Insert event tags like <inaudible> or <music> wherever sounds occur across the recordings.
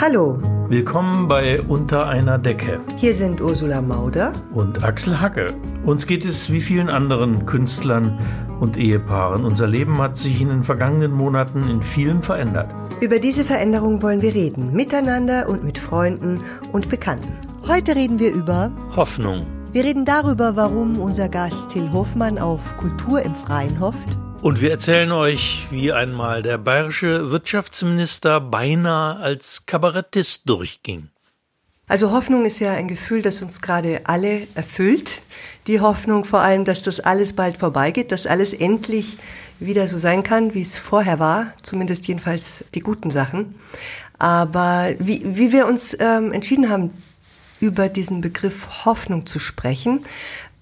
Hallo. Willkommen bei Unter einer Decke. Hier sind Ursula Mauder und Axel Hacke. Uns geht es wie vielen anderen Künstlern und Ehepaaren. Unser Leben hat sich in den vergangenen Monaten in vielem verändert. Über diese Veränderung wollen wir reden, miteinander und mit Freunden und Bekannten. Heute reden wir über Hoffnung. Wir reden darüber, warum unser Gast Till Hofmann auf Kultur im Freien hofft und wir erzählen euch, wie einmal der bayerische Wirtschaftsminister beinahe als Kabarettist durchging. Also Hoffnung ist ja ein Gefühl, das uns gerade alle erfüllt. Die Hoffnung vor allem, dass das alles bald vorbeigeht, dass alles endlich wieder so sein kann, wie es vorher war, zumindest jedenfalls die guten Sachen. Aber wie, wie wir uns ähm, entschieden haben, über diesen Begriff Hoffnung zu sprechen,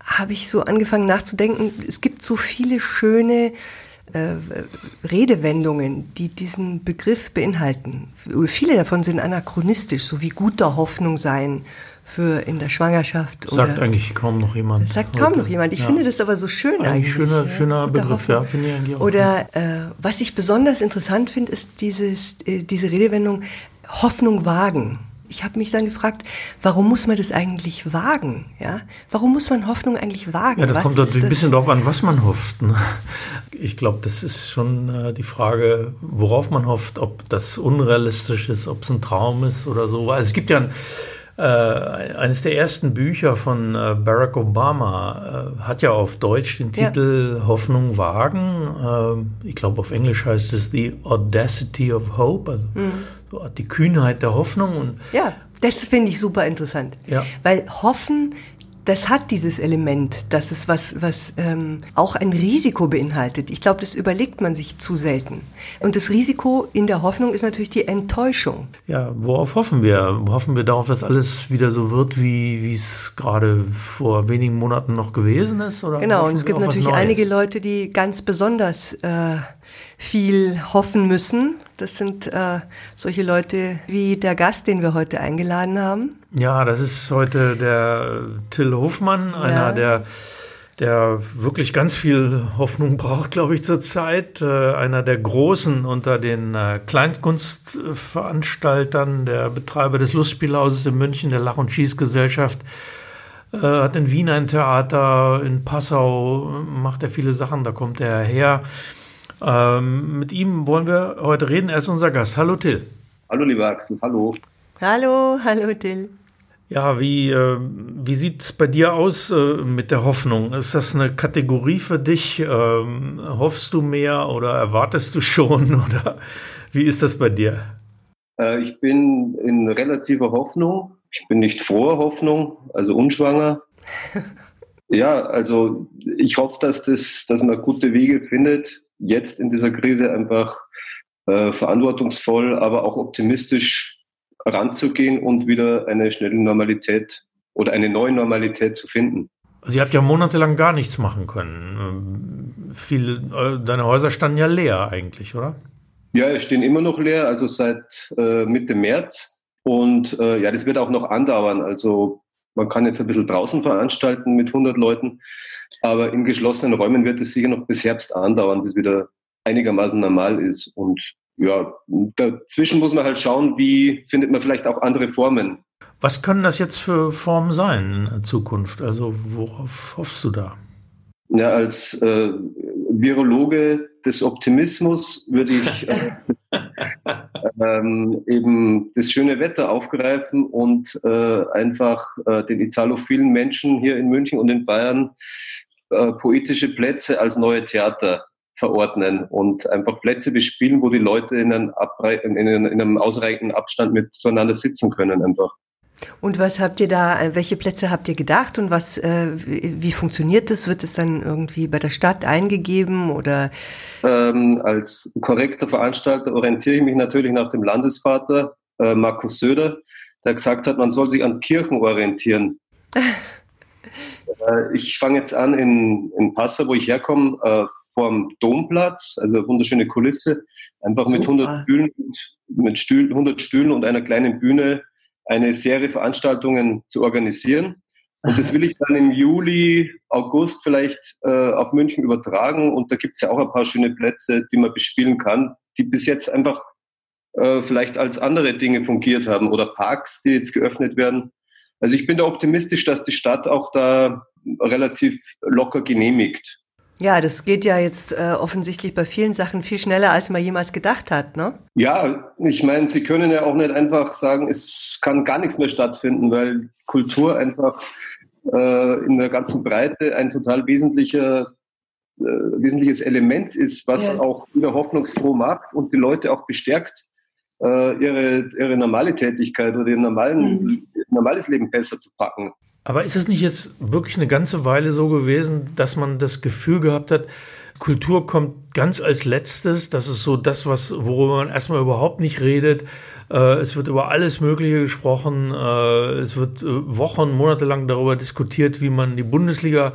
habe ich so angefangen nachzudenken, es gibt so viele schöne äh, Redewendungen, die diesen Begriff beinhalten. Viele davon sind anachronistisch, so wie guter Hoffnung sein für in der Schwangerschaft. Sagt oder, eigentlich kaum noch jemand. Sagt heute. kaum noch jemand. Ich ja. finde das aber so schön eigentlich. eigentlich schöner, ja. schöner Begriff, Hoffnung. ja, finde ich eigentlich auch. Oder äh, was ich besonders interessant finde, ist dieses, äh, diese Redewendung Hoffnung wagen ich habe mich dann gefragt, warum muss man das eigentlich wagen? Ja? Warum muss man Hoffnung eigentlich wagen? Ja, das was kommt natürlich ein bisschen darauf an, was man hofft. Ne? Ich glaube, das ist schon äh, die Frage, worauf man hofft, ob das unrealistisch ist, ob es ein Traum ist oder so. Also es gibt ja ein, äh, eines der ersten Bücher von äh, Barack Obama äh, hat ja auf Deutsch den Titel ja. Hoffnung wagen. Äh, ich glaube, auf Englisch heißt es The Audacity of Hope. Also, mhm so die Kühnheit der Hoffnung. Und ja, das finde ich super interessant. Ja. Weil Hoffen, das hat dieses Element, dass es was, was ähm, auch ein Risiko beinhaltet. Ich glaube, das überlegt man sich zu selten. Und das Risiko in der Hoffnung ist natürlich die Enttäuschung. Ja, worauf hoffen wir? Hoffen wir darauf, dass alles wieder so wird, wie wie es gerade vor wenigen Monaten noch gewesen ist? Oder genau, und es gibt natürlich einige Leute, die ganz besonders äh, viel hoffen müssen. Das sind äh, solche Leute wie der Gast, den wir heute eingeladen haben. Ja, das ist heute der Till Hofmann, einer ja. der der wirklich ganz viel Hoffnung <laughs> braucht, glaube ich, zurzeit. Äh, einer der Großen unter den äh, Kleinkunstveranstaltern, der Betreiber des Lustspielhauses in München, der Lach- und Schießgesellschaft, äh, hat in Wien ein Theater, in Passau macht er viele Sachen, da kommt er her. Ähm, mit ihm wollen wir heute reden. Er ist unser Gast. Hallo Till. Hallo lieber Axel, hallo. Hallo, hallo Till. Ja, wie, äh, wie sieht es bei dir aus äh, mit der Hoffnung? Ist das eine Kategorie für dich? Ähm, hoffst du mehr oder erwartest du schon? <laughs> Oder wie ist das bei dir? Äh, ich bin in relativer Hoffnung. Ich bin nicht froher Hoffnung, also unschwanger. <laughs> ja, also ich hoffe, dass, das, dass man gute Wege findet, jetzt in dieser Krise einfach äh, verantwortungsvoll, aber auch optimistisch ranzugehen und wieder eine schnelle Normalität oder eine neue Normalität zu finden. Also ihr habt ja monatelang gar nichts machen können. Ähm, viele, äh, deine Häuser standen ja leer eigentlich, oder? Ja, es stehen immer noch leer, also seit äh, Mitte März. Und äh, ja, das wird auch noch andauern. Also man kann jetzt ein bisschen draußen veranstalten mit 100 Leuten, aber in geschlossenen Räumen wird es sicher noch bis Herbst andauern, bis wieder einigermaßen normal ist. Und ja, dazwischen muss man halt schauen, wie findet man vielleicht auch andere Formen. Was können das jetzt für Formen sein in Zukunft? Also worauf hoffst du da? Ja, als äh, Virologe des Optimismus würde ich äh, <laughs> ähm, eben das schöne Wetter aufgreifen und äh, einfach äh, den italophilen Menschen hier in München und in Bayern äh, poetische Plätze als neue Theater verordnen und einfach Plätze bespielen, wo die Leute in einem, in einem, in einem ausreichenden Abstand miteinander sitzen können einfach. Und was habt ihr da, welche Plätze habt ihr gedacht und was, äh, wie funktioniert das? Wird es dann irgendwie bei der Stadt eingegeben oder? Ähm, als korrekter Veranstalter orientiere ich mich natürlich nach dem Landesvater äh, Markus Söder, der gesagt hat, man soll sich an Kirchen orientieren. <laughs> äh, ich fange jetzt an in, in Passau, wo ich herkomme, äh, vorm Domplatz, also wunderschöne Kulisse, einfach Super. mit 100 Stühlen, mit Stühlen, 100 Stühlen und einer kleinen Bühne eine Serie Veranstaltungen zu organisieren. Und das will ich dann im Juli, August vielleicht äh, auf München übertragen. Und da gibt es ja auch ein paar schöne Plätze, die man bespielen kann, die bis jetzt einfach äh, vielleicht als andere Dinge fungiert haben oder Parks, die jetzt geöffnet werden. Also ich bin da optimistisch, dass die Stadt auch da relativ locker genehmigt. Ja, das geht ja jetzt äh, offensichtlich bei vielen Sachen viel schneller, als man jemals gedacht hat, ne? Ja, ich meine, Sie können ja auch nicht einfach sagen, es kann gar nichts mehr stattfinden, weil Kultur einfach äh, in der ganzen Breite ein total wesentlicher, äh, wesentliches Element ist, was ja. auch wieder hoffnungsfroh macht und die Leute auch bestärkt, äh, ihre, ihre normale Tätigkeit oder ihr normalen, mhm. normales Leben besser zu packen. Aber ist es nicht jetzt wirklich eine ganze Weile so gewesen, dass man das Gefühl gehabt hat, Kultur kommt ganz als letztes, das ist so das, was, worüber man erstmal überhaupt nicht redet. Äh, es wird über alles Mögliche gesprochen. Äh, es wird äh, Wochen, Monate lang darüber diskutiert, wie man die Bundesliga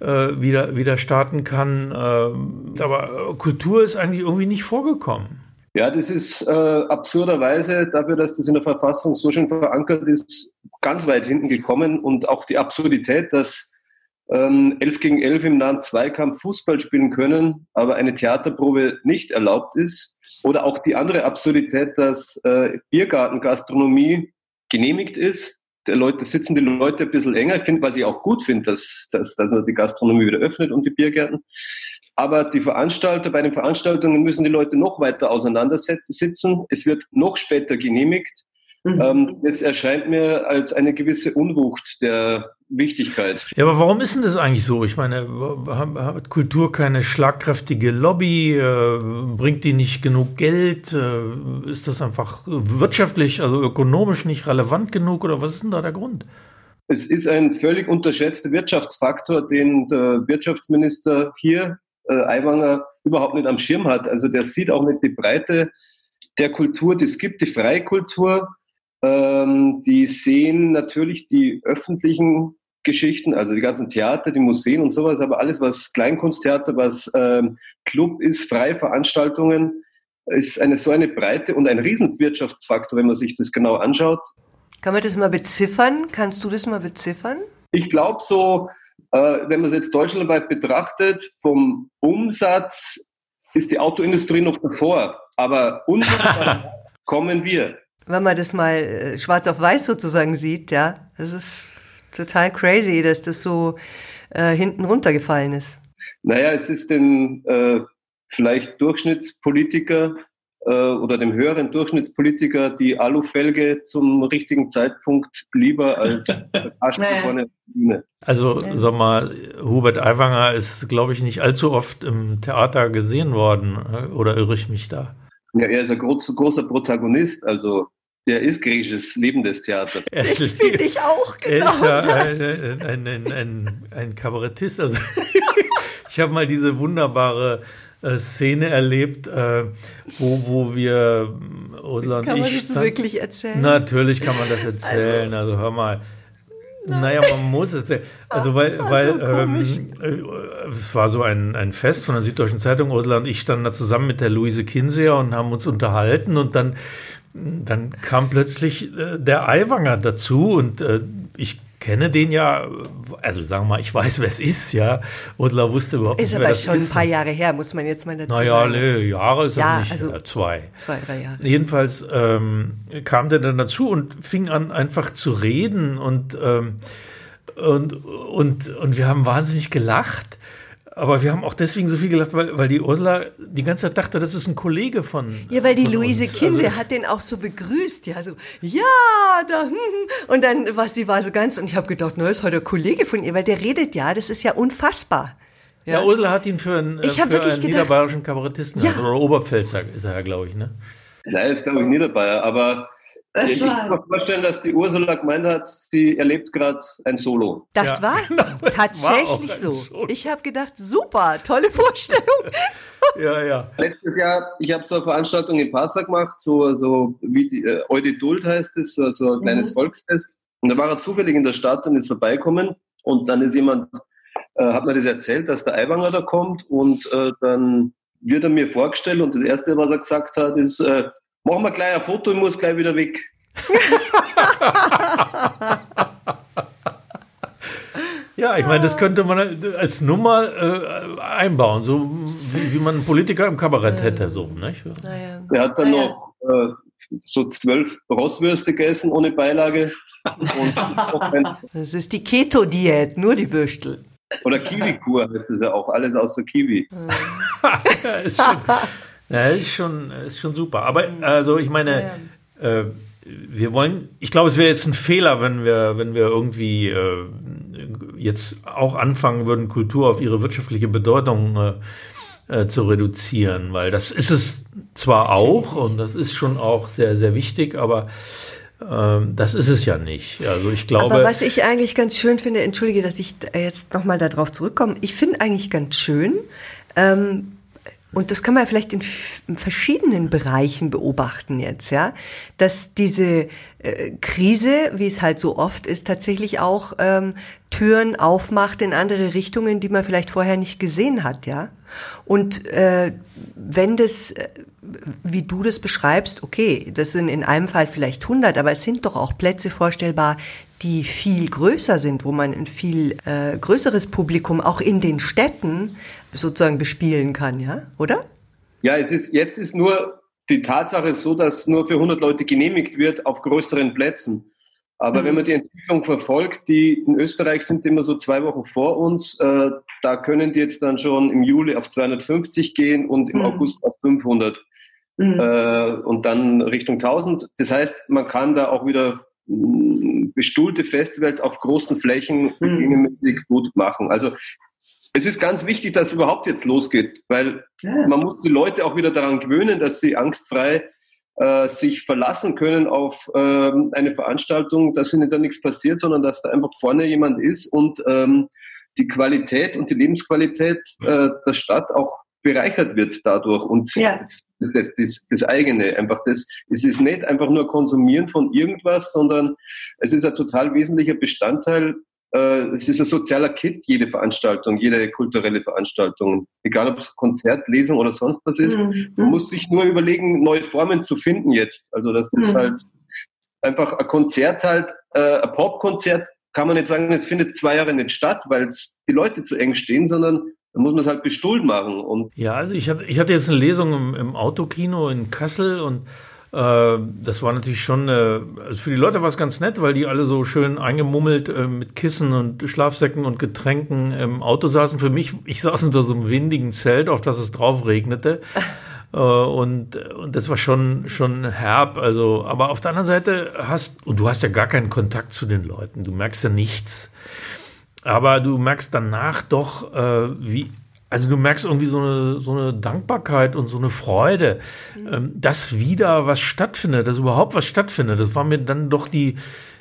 wieder, wieder starten kann. aber Kultur ist eigentlich irgendwie nicht vorgekommen. Ja, das ist äh, absurderweise dafür, dass das in der Verfassung so schön verankert ist, ganz weit hinten gekommen und auch die Absurdität, dass ähm, 11 gegen 11 im nahen Zweikampf Fußball spielen können, aber eine Theaterprobe nicht erlaubt ist. Oder auch die andere Absurdität, dass äh, Biergartengastronomie genehmigt ist. Der Leute, sitzen die Leute ein bisschen enger. Ich finde, was ich auch gut finde, dass, dass, dass man die Gastronomie wieder öffnet und die Biergärten. Aber die Veranstalter, bei den Veranstaltungen müssen die Leute noch weiter auseinandersitzen. Es wird noch später genehmigt. Mhm. Ähm, das erscheint mir als eine gewisse Unwucht der Wichtigkeit. Ja, aber warum ist denn das eigentlich so? Ich meine, hat Kultur keine schlagkräftige Lobby? Äh, bringt die nicht genug Geld? Äh, ist das einfach wirtschaftlich, also ökonomisch nicht relevant genug? Oder was ist denn da der Grund? Es ist ein völlig unterschätzter Wirtschaftsfaktor, den der Wirtschaftsminister hier äh, Aiwanger überhaupt nicht am Schirm hat. Also der sieht auch nicht die Breite der Kultur, die es gibt, die freie Kultur. Ähm, die sehen natürlich die öffentlichen Geschichten, also die ganzen Theater, die Museen und sowas, aber alles, was Kleinkunsttheater, was ähm, Club ist, freie Veranstaltungen, ist eine so eine Breite und ein Riesenwirtschaftsfaktor, wenn man sich das genau anschaut. Kann man das mal beziffern? Kannst du das mal beziffern? Ich glaube so äh, wenn man es jetzt deutschlandweit betrachtet, vom Umsatz ist die Autoindustrie noch davor, aber <laughs> unter kommen wir. Wenn man das mal äh, schwarz auf weiß sozusagen sieht, ja, das ist total crazy, dass das so äh, hinten runtergefallen ist. Naja, es ist den äh, vielleicht Durchschnittspolitiker äh, oder dem höheren Durchschnittspolitiker die Alufelge zum richtigen Zeitpunkt lieber als <laughs> vorne Bühne. Also sag mal, Hubert Aiwanger ist, glaube ich, nicht allzu oft im Theater gesehen worden. Äh, oder irre ich mich da? Ja, er ist ein groß, großer Protagonist. Also er ist griechisches lebendes Theater. <laughs> Das finde ich auch <laughs> genau. Er ist ja ein, ein, ein, ein, ein Kabarettist. Also <laughs> ich habe mal diese wunderbare äh, Szene erlebt, äh, wo, wo wir, Ursula und kann ich. Kann man das wirklich erzählen? Natürlich kann man das erzählen. Also, also hör mal. Naja, man muss es. <laughs> Also, weil, weil so ähm, äh, es war so ein, ein Fest von der Süddeutschen Zeitung. Ursula und ich standen da zusammen mit der Luise Kinseer und haben uns unterhalten. Und dann, dann kam plötzlich äh, der Eiwanger dazu. Und äh, ich kenne den ja, also sagen wir mal, ich weiß, wer es ist, ja. Ursula wusste überhaupt ist nicht, wer das ist. Ist aber schon ein paar Jahre her, muss man jetzt mal dazu naja, sagen. Naja, nee, Jahre ist ja, das nicht, also zwei. Zwei, drei Jahre. Jedenfalls ähm, kam der dann dazu und fing an, einfach zu reden und, ähm, und, und, und wir haben wahnsinnig gelacht. Aber wir haben auch deswegen so viel gelacht, weil, weil die Ursula die ganze Zeit dachte, das ist ein Kollege von. Ja, weil die Luise Kinsey also, hat den auch so begrüßt, ja, so, ja, da, hm, hm. und dann war sie war so ganz, und ich habe gedacht, na, ist heute ein Kollege von ihr, weil der redet ja, das ist ja unfassbar. Ja, ja Ursula hat ihn für einen, ich für einen niederbayerischen Kabarettisten ja. oder Oberpfälzer ist er ja, glaube ich, ne? Nein, ist glaube ich Niederbayer, aber ich kann mir vorstellen, dass die Ursula gemeint hat, sie erlebt gerade ein Solo. Das ja, war <laughs> genau, tatsächlich war so. Solo. Ich habe gedacht, super, tolle Vorstellung. <laughs> ja, ja. Letztes Jahr, ich habe so eine Veranstaltung in Passau gemacht, so, so wie die äh, Eudidult heißt es, so, so ein kleines mhm. Volksfest. Und da war er zufällig in der Stadt und ist vorbeikommen. Und dann ist jemand, äh, hat mir das erzählt, dass der Eiwanger da kommt. Und äh, dann wird er mir vorgestellt und das Erste, was er gesagt hat, ist, äh, Machen wir gleich ein Foto, ich muss gleich wieder weg. <laughs> ja, ich meine, das könnte man als Nummer äh, einbauen, so wie, wie, man einen Politiker im Kabarett hätte. So, nicht? Naja. Er hat dann naja. noch äh, so zwölf Rosswürste gegessen ohne Beilage. <laughs> das ist die Keto-Diät, nur die Würstel. Oder Kiwi-Kur heißt das ja auch, alles außer Kiwi. ja, <laughs> ist schon, ja, ist schon, ist schon super. Aber also ich meine, äh, wir wollen, ich glaube, es wäre jetzt ein Fehler, wenn wir, wenn wir irgendwie äh, jetzt auch anfangen würden, Kultur auf ihre wirtschaftliche Bedeutung äh, äh, zu reduzieren, weil das ist es zwar auch und das ist schon auch sehr, sehr wichtig, aber ähm, das ist es ja nicht. Also ich glaube. Aber was ich eigentlich ganz schön finde, entschuldige, dass ich jetzt nochmal darauf zurückkomme. Ich finde eigentlich ganz schön, ähm, und das kann man vielleicht in, verschiedenen Bereichen beobachten jetzt, ja, dass diese äh, Krise, wie es halt so oft ist, tatsächlich auch ähm, Türen aufmacht in andere Richtungen, die man vielleicht vorher nicht gesehen hat, ja. Und äh, wenn das äh, wie du das beschreibst, okay, das sind in einem Fall vielleicht 100, aber es sind doch auch Plätze vorstellbar, die viel größer sind, wo man ein viel äh, größeres Publikum auch in den Städten sozusagen bespielen kann, ja, oder? Ja, es ist, jetzt ist nur die Tatsache so, dass nur für 100 Leute genehmigt wird auf größeren Plätzen. Aber mhm. wenn man die Entwicklung verfolgt, die in Österreich sind immer so zwei Wochen vor uns, äh, da können die jetzt dann schon im Juli auf 250 gehen und im mhm. August auf 500 mhm. äh, und dann Richtung 1000. Das heißt, man kann da auch wieder mm, bestuhlte Festivals auf großen Flächen mhm. gut machen. Also es ist ganz wichtig, dass es überhaupt jetzt losgeht, weil ja. man muss die Leute auch wieder daran gewöhnen, dass sie angstfrei äh, sich verlassen können auf äh, eine Veranstaltung, dass ihnen da nichts passiert, sondern dass da einfach vorne jemand ist und ähm, die Qualität und die Lebensqualität äh, der Stadt auch bereichert wird dadurch und ja. das, das, das, eigene einfach das es ist nicht einfach nur konsumieren von irgendwas sondern es ist ein total wesentlicher Bestandteil es ist ein sozialer Kit jede Veranstaltung jede kulturelle Veranstaltung egal ob es Konzert Lesung oder sonst was ist mhm. man muss sich nur überlegen neue Formen zu finden jetzt also dass das mhm. halt einfach ein Konzert halt äh, ein Popkonzert kann man nicht sagen es findet zwei Jahre nicht statt weil die Leute zu eng stehen sondern dann muss man es halt bestuhlt machen. Und ja, also ich hatte, ich hatte jetzt eine Lesung im, im Autokino in Kassel und äh, das war natürlich schon, äh, also für die Leute war es ganz nett, weil die alle so schön eingemummelt äh, mit Kissen und Schlafsäcken und Getränken im Auto saßen. Für mich, ich saß unter so einem windigen Zelt, auf das es drauf regnete. <laughs> Äh, und, und das war schon, schon herb. Also, aber auf der anderen Seite hast, und du hast ja gar keinen Kontakt zu den Leuten, du merkst ja nichts. Aber du merkst danach doch, äh, wie, also du merkst irgendwie so eine, so eine Dankbarkeit und so eine Freude, mhm. ähm, dass wieder was stattfindet, dass überhaupt was stattfindet. Das war mir dann doch die,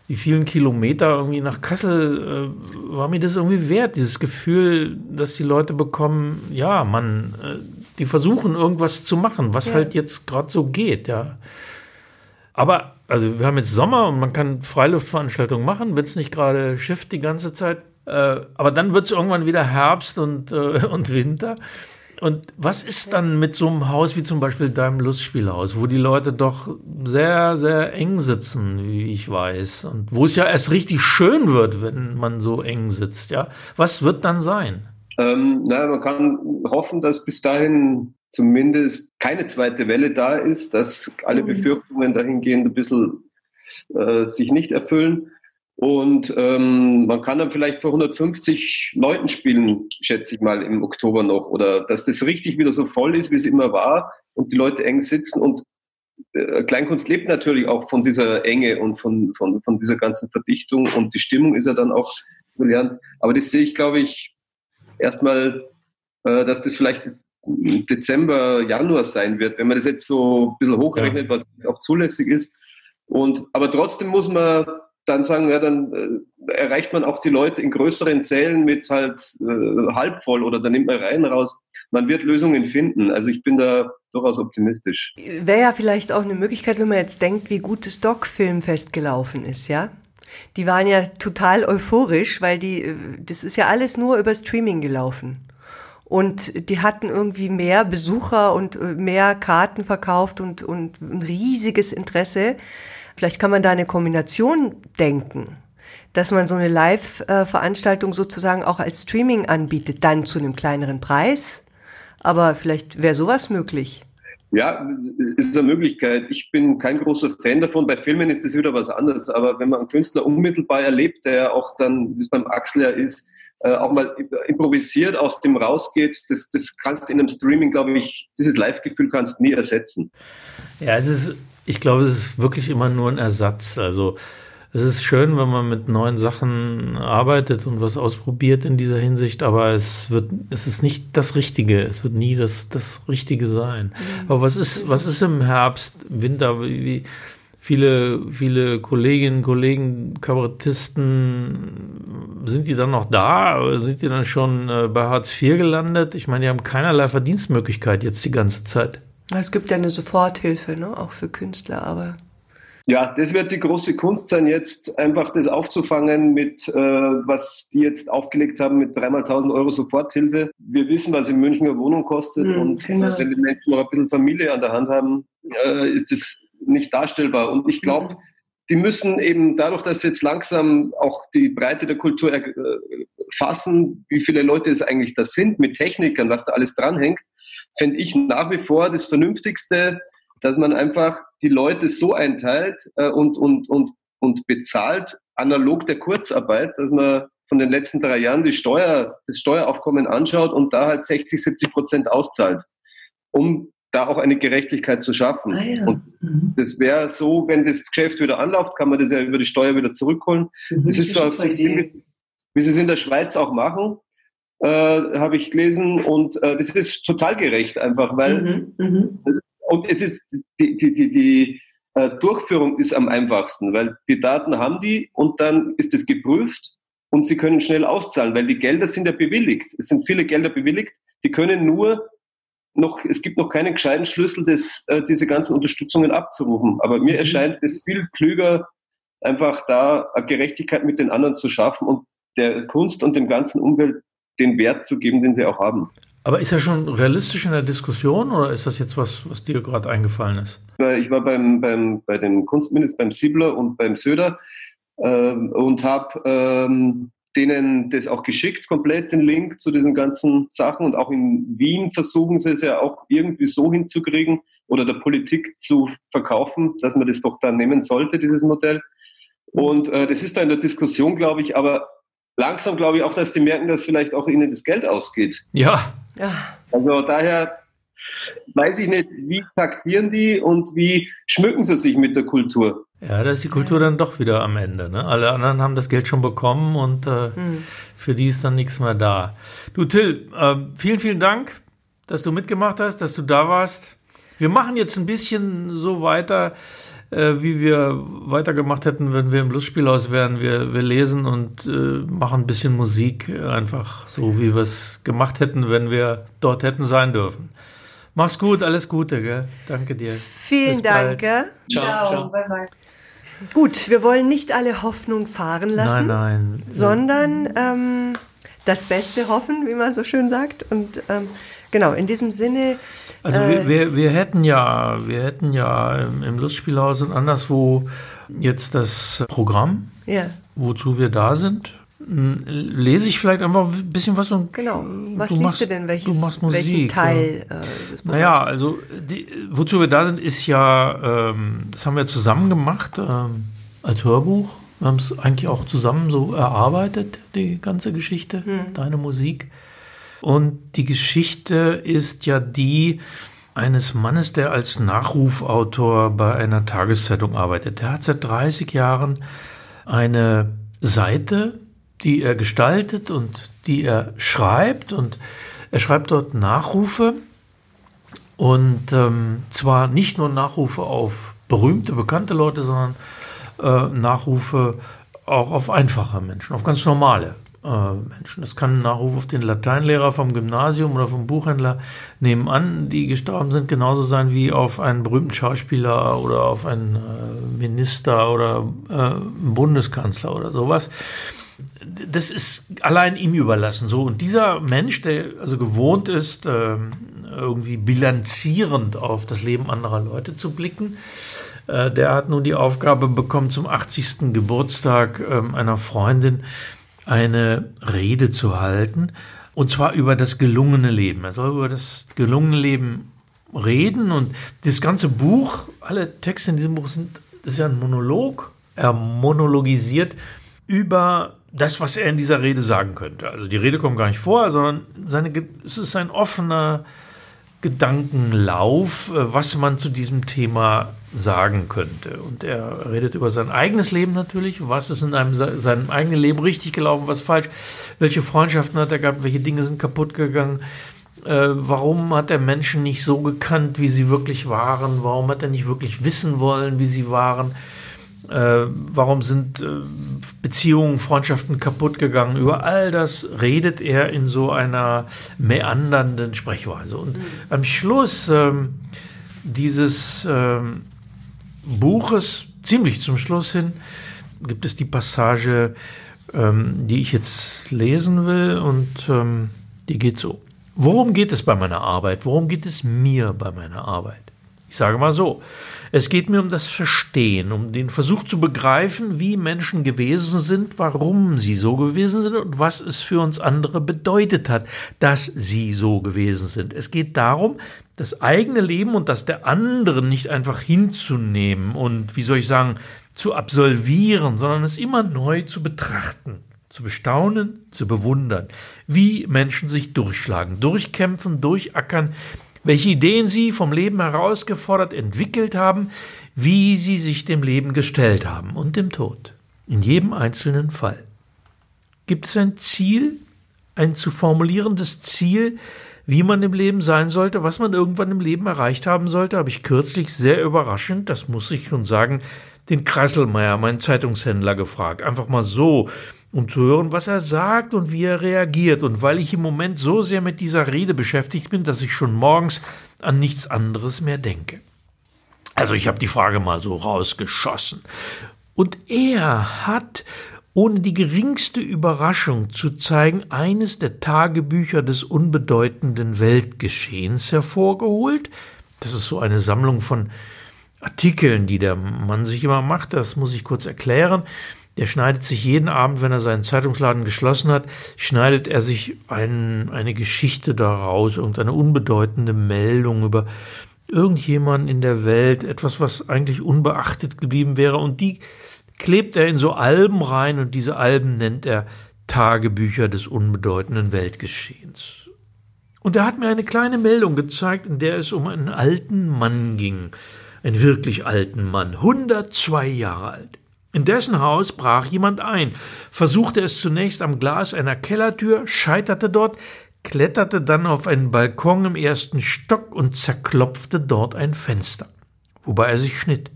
die vielen Kilometer irgendwie nach Kassel, äh, war mir das irgendwie wert, dieses Gefühl, dass die Leute bekommen, ja, man, äh, die versuchen irgendwas zu machen, was ja. halt jetzt gerade so geht, ja. Aber, also wir haben jetzt Sommer und man kann Freiluftveranstaltungen machen, wenn es nicht gerade schifft die ganze Zeit, äh, aber dann wird es irgendwann wieder Herbst und, äh, und Winter. Und was ist dann mit so einem Haus wie zum Beispiel deinem Lustspielhaus, wo die Leute doch sehr, sehr eng sitzen, wie ich weiß, und wo es ja erst richtig schön wird, wenn man so eng sitzt, ja? Was wird dann sein? Ähm, na, man kann hoffen, dass bis dahin zumindest keine zweite Welle da ist, dass alle mhm. Befürchtungen dahingehend ein bisschen äh, sich nicht erfüllen. Und ähm, man kann dann vielleicht vor 150 Leuten spielen, schätze ich mal, im Oktober noch. Oder dass das richtig wieder so voll ist, wie es immer war und die Leute eng sitzen. Und äh, Kleinkunst lebt natürlich auch von dieser Enge und von, von, von dieser ganzen Verdichtung. Und die Stimmung ist ja dann auch brillant. Aber das sehe ich, glaube ich, erstmal, äh, dass das vielleicht Dezember, Januar sein wird, wenn man das jetzt so ein bisschen hochrechnet, was auch zulässig ist. Und, aber trotzdem muss man dann sagen, ja, dann äh, erreicht man auch die Leute in größeren Sälen mit halt äh, halb voll oder dann nimmt man Reihen raus. Man wird Lösungen finden. Also ich bin da durchaus optimistisch. Wäre ja vielleicht auch eine Möglichkeit, wenn man jetzt denkt, wie gut das Doc-Filmfest gelaufen ist, ja? Die waren ja total euphorisch, weil die, äh, das ist ja alles nur über Streaming gelaufen. Und die hatten irgendwie mehr Besucher und äh, mehr Karten verkauft und, und ein riesiges Interesse. Vielleicht kann man da eine Kombination denken, dass man so eine Live-Veranstaltung sozusagen auch als Streaming anbietet, dann zu einem kleineren Preis. Aber vielleicht wäre sowas möglich. Ja, ist eine Möglichkeit. Ich bin kein großer Fan davon. Bei Filmen ist das wieder was anderes. Aber wenn man einen Künstler unmittelbar erlebt, der auch dann, wie es beim Axel ja ist, äh, auch mal improvisiert aus dem rausgeht, das, das kannst du in einem Streaming, glaube ich, dieses Live-Gefühl kannst du nie ersetzen. Ja, es ist, ich glaube, es ist wirklich immer nur ein Ersatz. Also es ist schön, wenn man mit neuen Sachen arbeitet und was ausprobiert in dieser Hinsicht, aber es wird, es ist nicht das Richtige. Es wird nie das, das Richtige sein. Mhm. Aber was ist, was ist im Herbst, Winter, wie, viele, viele Kolleginnen, Kollegen, Kabarettisten, sind die dann noch da? Sind die dann schon äh, bei Hartz IV gelandet? Ich meine, die haben keinerlei Verdienstmöglichkeit jetzt die ganze Zeit. Es gibt ja eine Soforthilfe, ne? auch für Künstler, aber ja, das wird die große Kunst sein, jetzt einfach das aufzufangen mit, äh, was die jetzt aufgelegt haben mit dreimal 1000 Euro Soforthilfe. Wir wissen, was in München eine Wohnung kostet mhm, und genau. wenn die Menschen noch ein bisschen Familie an der Hand haben, äh, ist das nicht darstellbar. Und ich glaube, mhm. die müssen eben dadurch, dass sie jetzt langsam auch die Breite der Kultur äh, fassen, wie viele Leute es eigentlich da sind, mit Technikern, was da alles dranhängt, fände ich nach wie vor das Vernünftigste, dass man einfach die Leute so einteilt äh, und, und, und, und bezahlt, analog der Kurzarbeit, dass man von den letzten drei Jahren die Steuer, das Steueraufkommen anschaut und da halt 60, 70 Prozent auszahlt, um da auch eine Gerechtigkeit zu schaffen. Ah, ja. Und mhm. das wäre so, wenn das Geschäft wieder anläuft, kann man das ja über die Steuer wieder zurückholen. Mhm, das ist so ein System, wie, wie sie es in der Schweiz auch machen, äh, habe ich gelesen. Und äh, das ist total gerecht einfach, weil mhm, mhm. das, und es ist die, die, die, die äh, Durchführung ist am einfachsten, weil die Daten haben die und dann ist es geprüft und sie können schnell auszahlen, weil die Gelder sind ja bewilligt. Es sind viele Gelder bewilligt, die können nur noch, es gibt noch keinen gescheiten Schlüssel, das, äh, diese ganzen Unterstützungen abzurufen. Aber mir mhm. erscheint es viel klüger, einfach da Gerechtigkeit mit den anderen zu schaffen und der Kunst und dem ganzen Umwelt den Wert zu geben, den sie auch haben. Aber ist das schon realistisch in der Diskussion oder ist das jetzt was, was dir gerade eingefallen ist? Ich war beim, beim, bei den Kunstministern, beim Siebler und beim Söder ähm, und habe ähm, denen das auch geschickt, komplett den Link zu diesen ganzen Sachen. Und auch in Wien versuchen sie es ja auch irgendwie so hinzukriegen oder der Politik zu verkaufen, dass man das doch dann nehmen sollte, dieses Modell. Und äh, das ist da in der Diskussion, glaube ich, aber langsam glaube ich auch, dass die merken, dass vielleicht auch ihnen das Geld ausgeht. Ja. ja. Also daher weiß ich nicht, wie taktieren die und wie schmücken sie sich mit der Kultur. Ja, da ist die Kultur dann doch wieder am Ende. Ne? Alle anderen haben das Geld schon bekommen und äh, hm. für die ist dann nichts mehr da. Du Till, äh, vielen, vielen Dank, dass du mitgemacht hast, dass du da warst. Wir machen jetzt ein bisschen so weiter äh, wie wir weitergemacht hätten, wenn wir im Lustspielhaus wären. Wir, wir lesen und äh, machen ein bisschen Musik, einfach so, wie wir es gemacht hätten, wenn wir dort hätten sein dürfen. Mach's gut, alles Gute, gell? Danke dir. Vielen Bis Dank. Ciao, ciao. ciao. Bye, bye. Gut, wir wollen nicht alle Hoffnung fahren lassen, nein, nein. sondern ähm, das Beste hoffen, wie man so schön sagt. Und ähm, genau, in diesem Sinne also äh, wir, wir, wir, hätten ja, wir hätten ja im, im Lustspielhaus und anderswo jetzt das Programm, ja. wozu wir da sind. Hm, lese ich vielleicht einfach ein bisschen was und genau. Was du liest machst, du denn? Welches, du machst Musik, welchen Teil ja. äh, des Naja, also die, wozu wir da sind, ist ja, ähm, das haben wir zusammen gemacht ähm, als Hörbuch. Wir haben es eigentlich auch zusammen so erarbeitet, die ganze Geschichte, hm. deine Musik. Und die Geschichte ist ja die eines Mannes, der als Nachrufautor bei einer Tageszeitung arbeitet. Der hat seit 30 Jahren eine Seite, die er gestaltet und die er schreibt. Und er schreibt dort Nachrufe. Und ähm, zwar nicht nur Nachrufe auf berühmte, bekannte Leute, sondern äh, Nachrufe auch auf einfache Menschen, auf ganz normale Menschen. Das kann ein Nachruf auf den Lateinlehrer vom Gymnasium oder vom Buchhändler nebenan, die gestorben sind, genauso sein wie auf einen berühmten Schauspieler oder auf einen äh, Minister oder äh, einen Bundeskanzler oder sowas. Das ist allein ihm überlassen. So und dieser Mensch, der also gewohnt ist, ähm, irgendwie bilanzierend auf das Leben anderer Leute zu blicken, äh, der hat nun die Aufgabe bekommen, zum 80. Geburtstag ähm, einer Freundin eine Rede zu halten, und zwar über das gelungene Leben. Er soll über das gelungene Leben reden und das ganze Buch, alle Texte in diesem Buch sind, das ist ja ein Monolog. Er monologisiert über das, was er in dieser Rede sagen könnte. Also die Rede kommt gar nicht vor, sondern seine, es ist ein offener Gedankenlauf, äh, was man zu diesem Thema sagen könnte. Und er redet über sein eigenes Leben natürlich, was ist in einem, seinem eigenen Leben richtig gelaufen, was falsch, welche Freundschaften hat er gehabt, welche Dinge sind kaputt gegangen, äh, warum hat er Menschen nicht so gekannt, wie sie wirklich waren, warum hat er nicht wirklich wissen wollen, wie sie waren äh, warum sind äh, Beziehungen, Freundschaften kaputt gegangen? Über all das redet er in so einer meandernden Sprechweise. Und mhm. am Schluss ähm, dieses ähm, Buches, ziemlich zum Schluss hin, gibt es die Passage, ähm, die ich jetzt lesen will und ähm, die geht so. Worum geht es bei meiner Arbeit? Worum geht es mir bei meiner Arbeit? Ich sage mal so, es geht mir um das Verstehen, um den Versuch zu begreifen, wie Menschen gewesen sind, warum sie so gewesen sind und was es für uns andere bedeutet hat, dass sie so gewesen sind. Es geht darum, das eigene Leben und das der anderen nicht einfach hinzunehmen und, wie soll ich sagen, zu absolvieren, sondern es immer neu zu betrachten zu bestaunen, zu bewundern, wie Menschen sich durchschlagen, durchkämpfen, durchackern, welche Ideen sie vom Leben herausgefordert entwickelt haben, wie sie sich dem Leben gestellt haben und dem Tod. In jedem einzelnen Fall. Gibt es ein Ziel, ein zu formulierendes Ziel, wie man im Leben sein sollte, was man irgendwann im Leben erreicht haben sollte, habe ich kürzlich sehr überraschend, das muss ich schon sagen, den Krasselmeier, meinen Zeitungshändler, gefragt. Einfach mal so, um zu hören, was er sagt und wie er reagiert. Und weil ich im Moment so sehr mit dieser Rede beschäftigt bin, dass ich schon morgens an nichts anderes mehr denke. Also ich habe die Frage mal so rausgeschossen. Und er hat, ohne die geringste Überraschung zu zeigen, eines der Tagebücher des unbedeutenden Weltgeschehens hervorgeholt. Das ist so eine Sammlung von Artikeln, die der Mann sich immer macht, das muss ich kurz erklären. Der schneidet sich jeden Abend, wenn er seinen Zeitungsladen geschlossen hat, schneidet er sich ein, eine Geschichte daraus, irgendeine unbedeutende Meldung über irgendjemanden in der Welt, etwas, was eigentlich unbeachtet geblieben wäre, und die klebt er in so Alben rein, und diese Alben nennt er Tagebücher des unbedeutenden Weltgeschehens. Und er hat mir eine kleine Meldung gezeigt, in der es um einen alten Mann ging, einen wirklich alten Mann, 102 Jahre alt. In dessen Haus brach jemand ein, versuchte es zunächst am Glas einer Kellertür, scheiterte dort, kletterte dann auf einen Balkon im ersten Stock und zerklopfte dort ein Fenster, wobei er sich schnitt.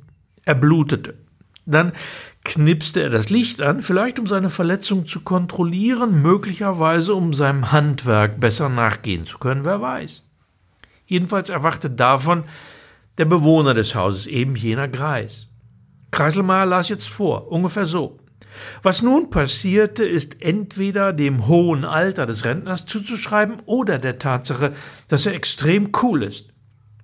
Er blutete. Dann knipste er das Licht an, vielleicht um seine Verletzung zu kontrollieren, möglicherweise um seinem Handwerk besser nachgehen zu können, wer weiß. Jedenfalls erwachte davon der Bewohner des Hauses, eben jener Greis. Kreiselmeier las jetzt vor, ungefähr so. Was nun passierte, ist entweder dem hohen Alter des Rentners zuzuschreiben oder der Tatsache, dass er extrem cool ist.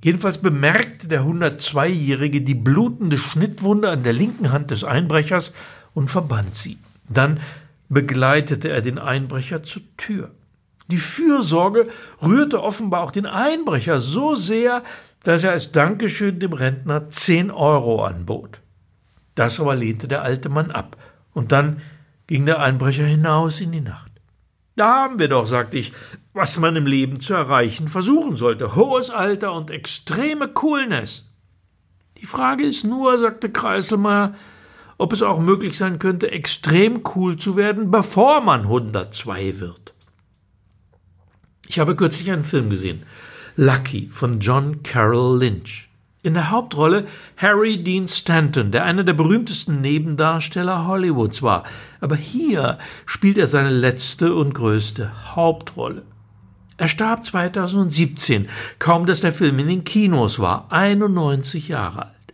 Jedenfalls bemerkte der 102-Jährige die blutende Schnittwunde an der linken Hand des Einbrechers und verband sie. Dann begleitete er den Einbrecher zur Tür. Die Fürsorge rührte offenbar auch den Einbrecher so sehr, dass er als Dankeschön dem Rentner zehn Euro anbot. Das aber lehnte der alte Mann ab, und dann ging der Einbrecher hinaus in die Nacht. Da haben wir doch, sagte ich, was man im Leben zu erreichen versuchen sollte. Hohes Alter und extreme Coolness. Die Frage ist nur, sagte Kreiselmeier, ob es auch möglich sein könnte, extrem cool zu werden, bevor man 102 wird. Ich habe kürzlich einen Film gesehen, Lucky von John Carroll Lynch. In der Hauptrolle Harry Dean Stanton, der einer der berühmtesten Nebendarsteller Hollywoods war. Aber hier spielt er seine letzte und größte Hauptrolle. Er starb 2017, kaum dass der Film in den Kinos war, 91 Jahre alt.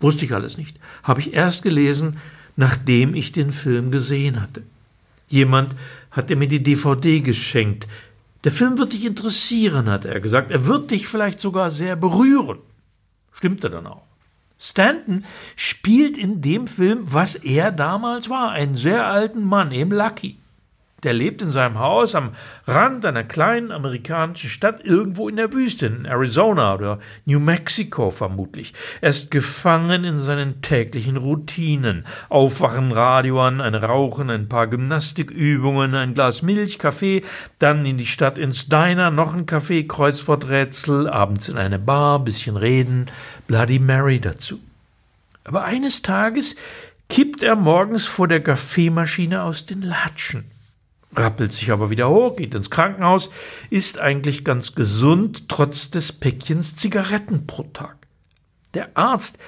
Wusste ich alles nicht, habe ich erst gelesen, nachdem ich den Film gesehen hatte. Jemand hatte mir die DVD geschenkt. Der Film wird dich interessieren, hat er gesagt. Er wird dich vielleicht sogar sehr berühren. Stimmte dann auch. Stanton spielt in dem Film, was er damals war, einen sehr alten Mann, eben Lucky. Der lebt in seinem Haus am Rand einer kleinen amerikanischen Stadt irgendwo in der Wüste, in Arizona oder New Mexico vermutlich. Er ist gefangen in seinen täglichen Routinen. Aufwachen, Radio an, ein Rauchen, ein paar Gymnastikübungen, ein Glas Milch, Kaffee, dann in die Stadt ins Diner, noch ein Kaffee, Kreuzworträtsel, abends in eine Bar, bisschen reden, Bloody Mary dazu. Aber eines Tages kippt er morgens vor der Kaffeemaschine aus den Latschen rappelt sich aber wieder hoch, geht ins Krankenhaus, ist eigentlich ganz gesund, trotz des Päckchens Zigaretten pro Tag. Der Arzt,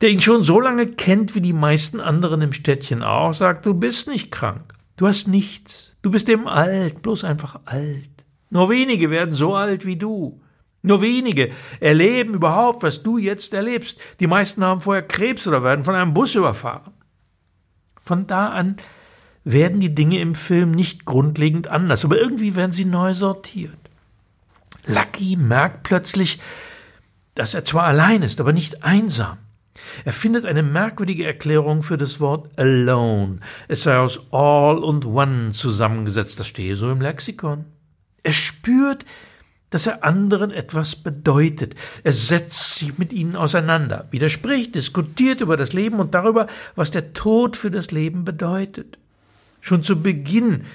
der ihn schon so lange kennt wie die meisten anderen im Städtchen auch, sagt, du bist nicht krank, du hast nichts, du bist eben alt, bloß einfach alt. Nur wenige werden so alt wie du. Nur wenige erleben überhaupt, was du jetzt erlebst. Die meisten haben vorher Krebs oder werden von einem Bus überfahren. Von da an werden die Dinge im Film nicht grundlegend anders, aber irgendwie werden sie neu sortiert. Lucky merkt plötzlich, dass er zwar allein ist, aber nicht einsam. Er findet eine merkwürdige Erklärung für das Wort alone. Es sei aus all und one zusammengesetzt, das stehe so im Lexikon. Er spürt, dass er anderen etwas bedeutet. Er setzt sich mit ihnen auseinander, widerspricht, diskutiert über das Leben und darüber, was der Tod für das Leben bedeutet. Schon zu Beginn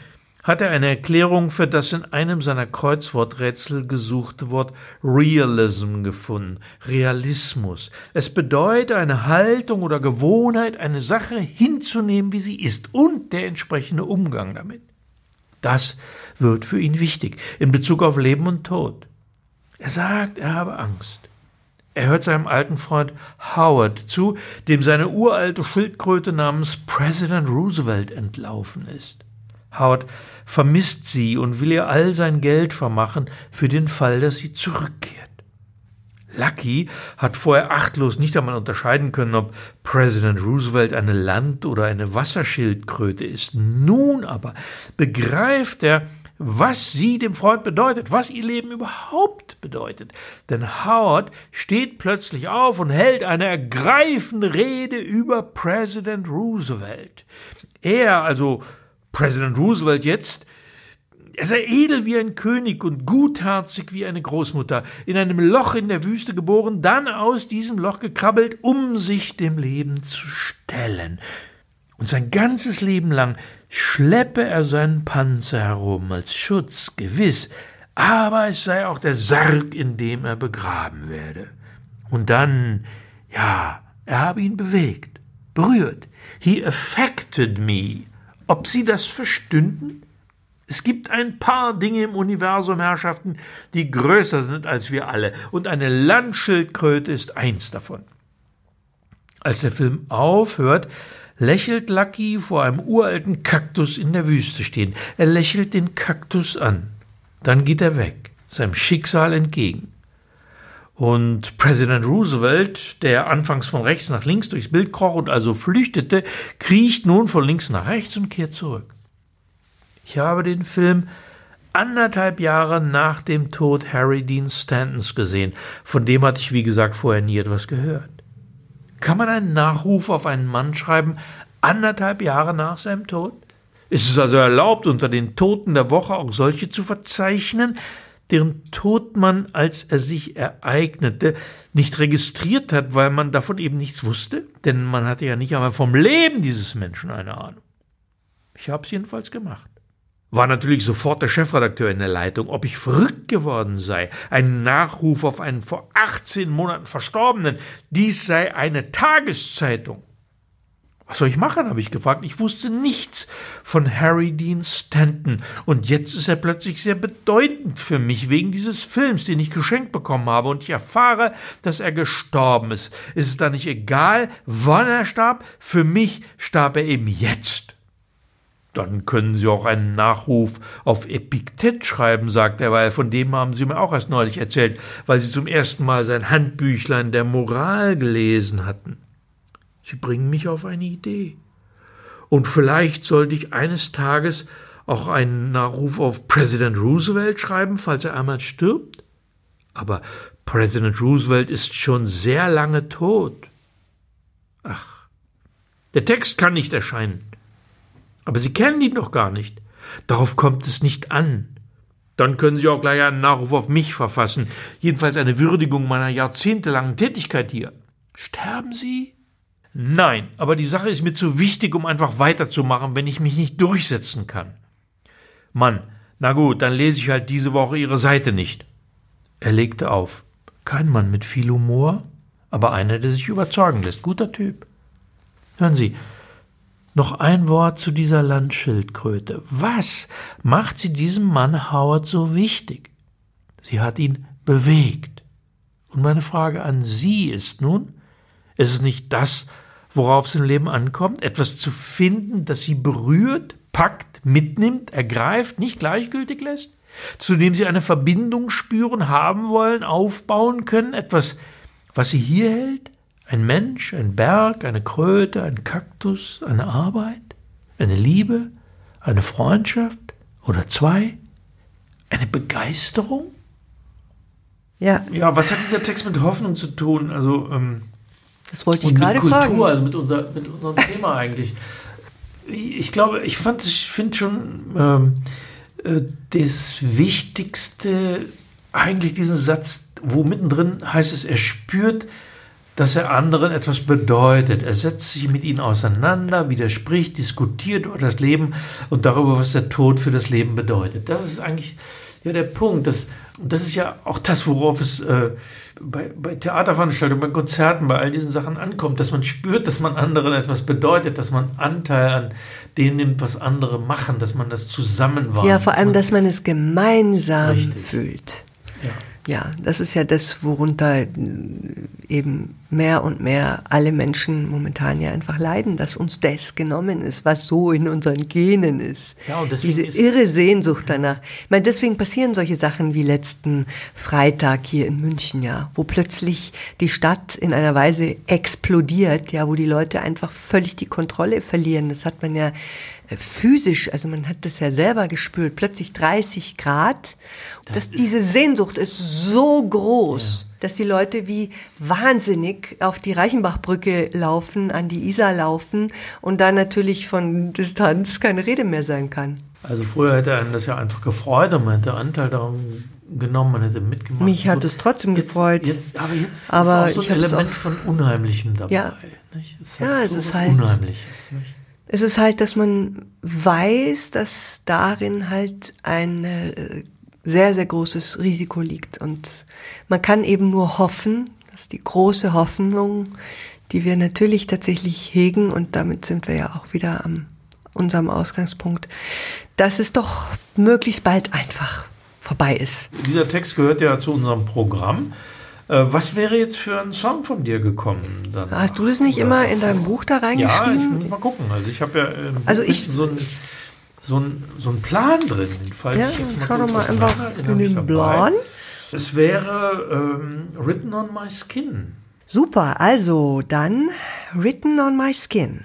hat er eine Erklärung für das in einem seiner Kreuzworträtsel gesuchte Wort Realism gefunden. Realismus. Es bedeutet eine Haltung oder Gewohnheit, eine Sache hinzunehmen, wie sie ist und der entsprechende Umgang damit. Das wird für ihn wichtig in Bezug auf Leben und Tod. Er sagt, er habe Angst. Er hört seinem alten Freund Howard zu, dem seine uralte Schildkröte namens President Roosevelt entlaufen ist. Howard vermisst sie und will ihr all sein Geld vermachen für den Fall, dass sie zurückkehrt. Lucky hat vorher achtlos nicht einmal unterscheiden können, ob President Roosevelt eine Land- oder eine Wasserschildkröte ist. Nun aber begreift er, was sie dem Freund bedeutet, was ihr Leben überhaupt bedeutet. Denn Howard steht plötzlich auf und hält eine ergreifende Rede über Präsident Roosevelt. Er, also Präsident Roosevelt jetzt, er sei edel wie ein König und gutherzig wie eine Großmutter, in einem Loch in der Wüste geboren, dann aus diesem Loch gekrabbelt, um sich dem Leben zu stellen. Und sein ganzes Leben lang schleppe er seinen Panzer herum als Schutz, gewiss, aber es sei auch der Sarg, in dem er begraben werde. Und dann, ja, er habe ihn bewegt, berührt. He affected me. Ob Sie das verstünden? Es gibt ein paar Dinge im Universum, Herrschaften, die größer sind als wir alle, und eine Landschildkröte ist eins davon. Als der Film aufhört, lächelt Lucky vor einem uralten Kaktus in der Wüste stehen. Er lächelt den Kaktus an. Dann geht er weg, seinem Schicksal entgegen. Und Präsident Roosevelt, der anfangs von rechts nach links durchs Bild kroch und also flüchtete, kriecht nun von links nach rechts und kehrt zurück. Ich habe den Film anderthalb Jahre nach dem Tod Harry Dean Stantons gesehen. Von dem hatte ich, wie gesagt, vorher nie etwas gehört. Kann man einen Nachruf auf einen Mann schreiben, anderthalb Jahre nach seinem Tod? Ist es also erlaubt, unter den Toten der Woche auch solche zu verzeichnen, deren Tod man, als er sich ereignete, nicht registriert hat, weil man davon eben nichts wusste? Denn man hatte ja nicht einmal vom Leben dieses Menschen eine Ahnung. Ich habe es jedenfalls gemacht war natürlich sofort der Chefredakteur in der Leitung, ob ich verrückt geworden sei. Ein Nachruf auf einen vor 18 Monaten Verstorbenen. Dies sei eine Tageszeitung. Was soll ich machen, habe ich gefragt. Ich wusste nichts von Harry Dean Stanton. Und jetzt ist er plötzlich sehr bedeutend für mich wegen dieses Films, den ich geschenkt bekommen habe. Und ich erfahre, dass er gestorben ist. Ist es da nicht egal, wann er starb? Für mich starb er eben jetzt. Dann können Sie auch einen Nachruf auf Epiktet schreiben, sagt er, weil von dem haben Sie mir auch erst neulich erzählt, weil Sie zum ersten Mal sein Handbüchlein der Moral gelesen hatten. Sie bringen mich auf eine Idee. Und vielleicht sollte ich eines Tages auch einen Nachruf auf Präsident Roosevelt schreiben, falls er einmal stirbt? Aber Präsident Roosevelt ist schon sehr lange tot. Ach, der Text kann nicht erscheinen. Aber Sie kennen ihn doch gar nicht. Darauf kommt es nicht an. Dann können Sie auch gleich einen Nachruf auf mich verfassen, jedenfalls eine Würdigung meiner jahrzehntelangen Tätigkeit hier. Sterben Sie? Nein, aber die Sache ist mir zu wichtig, um einfach weiterzumachen, wenn ich mich nicht durchsetzen kann. Mann, na gut, dann lese ich halt diese Woche Ihre Seite nicht. Er legte auf. Kein Mann mit viel Humor, aber einer, der sich überzeugen lässt. Guter Typ. Hören Sie, noch ein Wort zu dieser Landschildkröte. Was macht sie diesem Mann Howard so wichtig? Sie hat ihn bewegt. Und meine Frage an Sie ist nun, ist es nicht das, worauf es im Leben ankommt, etwas zu finden, das Sie berührt, packt, mitnimmt, ergreift, nicht gleichgültig lässt, zu dem Sie eine Verbindung spüren, haben wollen, aufbauen können, etwas, was Sie hier hält, ein Mensch, ein Berg, eine Kröte, ein Kaktus, eine Arbeit, eine Liebe, eine Freundschaft oder zwei, eine Begeisterung? Ja. Ja, was hat dieser Text mit Hoffnung zu tun? Also, ähm, das wollte ich und gerade mit Kultur, fragen. also mit, unser, mit unserem Thema eigentlich. Ich glaube, ich fand, ich finde schon ähm, äh, das Wichtigste eigentlich diesen Satz, wo mittendrin heißt es, er spürt, dass er anderen etwas bedeutet. Er setzt sich mit ihnen auseinander, widerspricht, diskutiert über das Leben und darüber, was der Tod für das Leben bedeutet. Das ist eigentlich ja der Punkt. Das, das ist ja auch das, worauf es äh, bei, bei Theaterveranstaltungen, bei Konzerten, bei all diesen Sachen ankommt, dass man spürt, dass man anderen etwas bedeutet, dass man Anteil an dem nimmt, was andere machen, dass man das zusammen war. Ja, vor allem, dass man es gemeinsam Richtig. fühlt. Ja. Ja, das ist ja das, worunter eben mehr und mehr alle Menschen momentan ja einfach leiden, dass uns das genommen ist, was so in unseren Genen ist. Ja, und deswegen Diese irre Sehnsucht danach. Ich meine, deswegen passieren solche Sachen wie letzten Freitag hier in München, ja, wo plötzlich die Stadt in einer Weise explodiert, ja, wo die Leute einfach völlig die Kontrolle verlieren. Das hat man ja äh, physisch, also man hat das ja selber gespürt, plötzlich 30 Grad. Das diese Sehnsucht ist so groß, dass die Leute wie wahnsinnig auf die Reichenbachbrücke laufen, an die Isar laufen und da natürlich von Distanz keine Rede mehr sein kann. Also früher hätte einen das ja einfach gefreut und man hätte Anteil daran genommen, man hätte mitgemacht. Mich hat es trotzdem jetzt, gefreut. Jetzt, aber jetzt Aber ist auch ich so ein Element auch- von Unheimlichem dabei. Ja. Nicht? Es Ja, hat es ist halt- Unheimliches. Nicht? Es ist halt, dass man weiß, dass darin halt ein äh, sehr, sehr großes Risiko liegt. Und man kann eben nur hoffen, dass die große Hoffnung, die wir natürlich tatsächlich hegen, und damit sind wir ja auch wieder am unserem Ausgangspunkt, dass es doch möglichst bald einfach vorbei ist. Dieser Text gehört ja zu unserem Programm. Äh, Was wäre jetzt für ein Song von dir gekommen? Danach? Hast du das nicht Oder- immer in deinem Buch da Ja, ich reingeschrieben? muss mal gucken. Also ich habe ja ähm, Also ich- so einen so ein, so ein Plan drin. Falte Ja, ich jetzt schau kurz doch mal einfach in den. Plan. Es wäre ähm, Written on My Skin. Super, also dann Written on My Skin.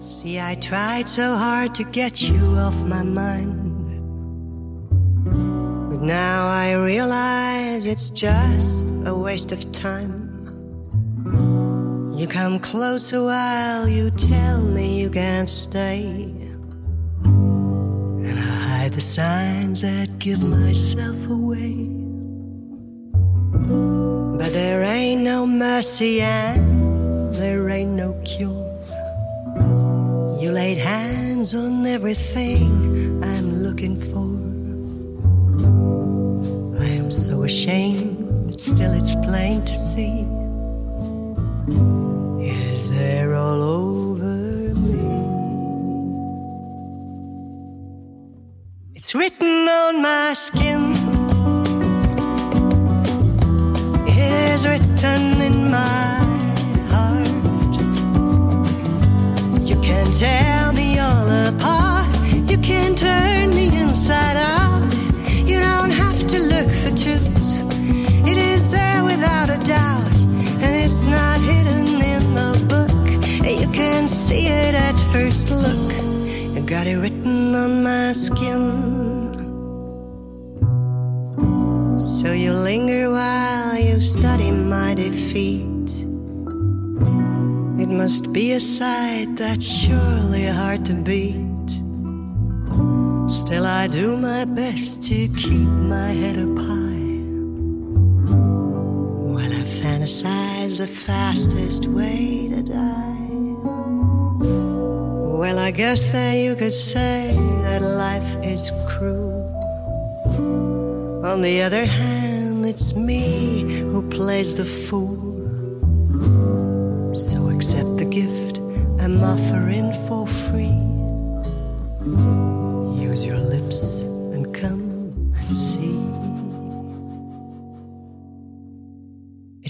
See, I tried so hard to get you off my mind. But now I realize it's just a waste of time. You come closer while you tell me you can't stay. And I hide the signs that give myself away. But there ain't no mercy and there ain't no cure. You laid hands on everything I'm looking for. I am so ashamed, but still it's plain to see. Is there all over me. It's written on my skin. It is written in my heart. You can tear it's not hidden in the book. You can see it at first look. I got it written on my skin. So you linger while you study my defeat. It must be a sight that's surely hard to beat. Still, I do my best to keep my head up Fantasize the fastest way to die. Well, I guess that you could say that life is cruel. On the other hand, it's me who plays the fool. So accept the gift I'm offering for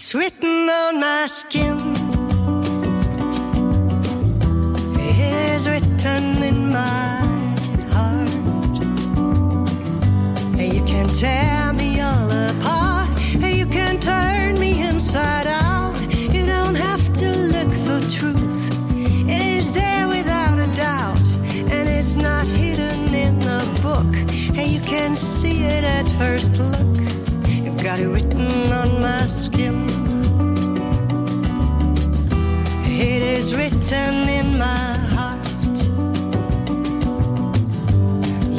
It's written on my skin. It is written in my heart. You can tear me all apart. You can turn me inside out. You don't have to look for truth. It is there without a doubt. And it's not hidden in the book. You can see it at first look. Written in my heart.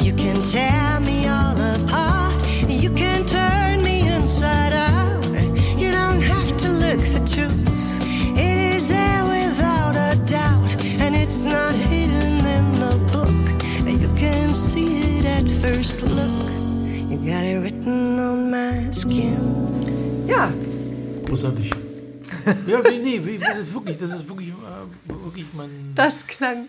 You can tear me all apart. You can turn me inside out. You don't have to look for truth. It is there without a doubt. And it's not hidden in the book. You can see it at first look. You got it written on my skin. Ja, Großartig. <laughs> Ja, wie, nee, wie, wirklich, das ist wirklich, äh, wirklich mein. das klang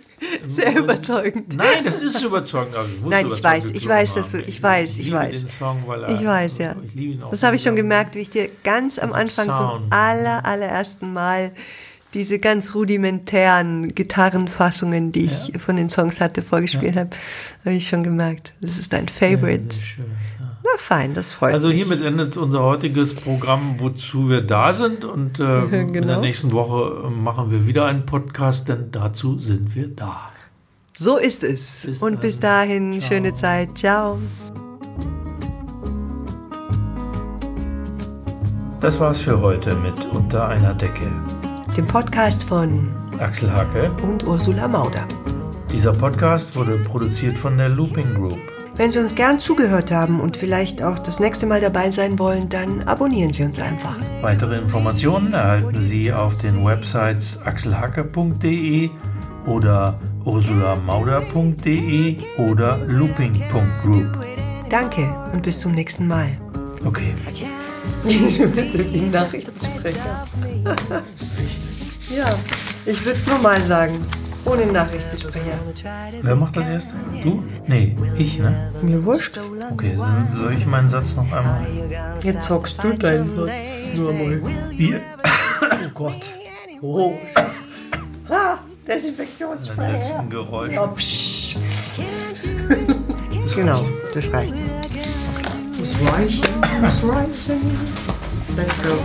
sehr überzeugend. Nein, das ist überzeugend. aber muss Nein, ich weiß, ich weiß, dass du- ich weiß, ich liebe weiß. Den Song, weil er, Ich weiß, ja. Ich liebe ihn auch. Das habe ich schon sehr. gemerkt, wie ich dir ganz am Also Anfang zum Sound. aller, allerersten Mal diese ganz rudimentären Gitarrenfassungen, die ich von den Songs hatte, vorgespielt habe, habe ich schon gemerkt. Das ist dein Favorite. Sehr schön, ja. Na fein, das freut Also mich. hiermit endet unser heutiges Programm, wozu wir da sind. Und äh, <laughs> in der Genau. nächsten Woche äh, machen wir wieder einen Podcast, denn dazu sind wir da. So ist es. Bis Und dann. bis dahin, Ciao. schöne Zeit. Ciao. Das war's für heute mit Unter einer Decke. Dem Podcast von Axel Hacke. und Ursula Mauder. Dieser Podcast wurde produziert von der Looping Group. Wenn Sie uns gern zugehört haben und vielleicht auch das nächste Mal dabei sein wollen, dann abonnieren Sie uns einfach. Weitere Informationen erhalten Sie auf den Websites axelhacke.de oder ursulamauder.de oder looping.group. Danke und bis zum nächsten Mal. Okay. <laughs> Die Nachrichtensprecher. <laughs> ja, ich würde es nochmal sagen. Ohne Nachrichtensprecher. Wer macht das erste? Du? Nee, ich, ne? Mir wurscht. Okay, dann soll ich meinen Satz noch einmal. Jetzt zockst du deinen Satz. Nur mal. Wir. <coughs> Oh Gott. Oh. Ha, Beim Desinfektionsspray. letzten Geräusch. Oh, psch. genau, das reicht. Das reichen, das reichen. Let's go.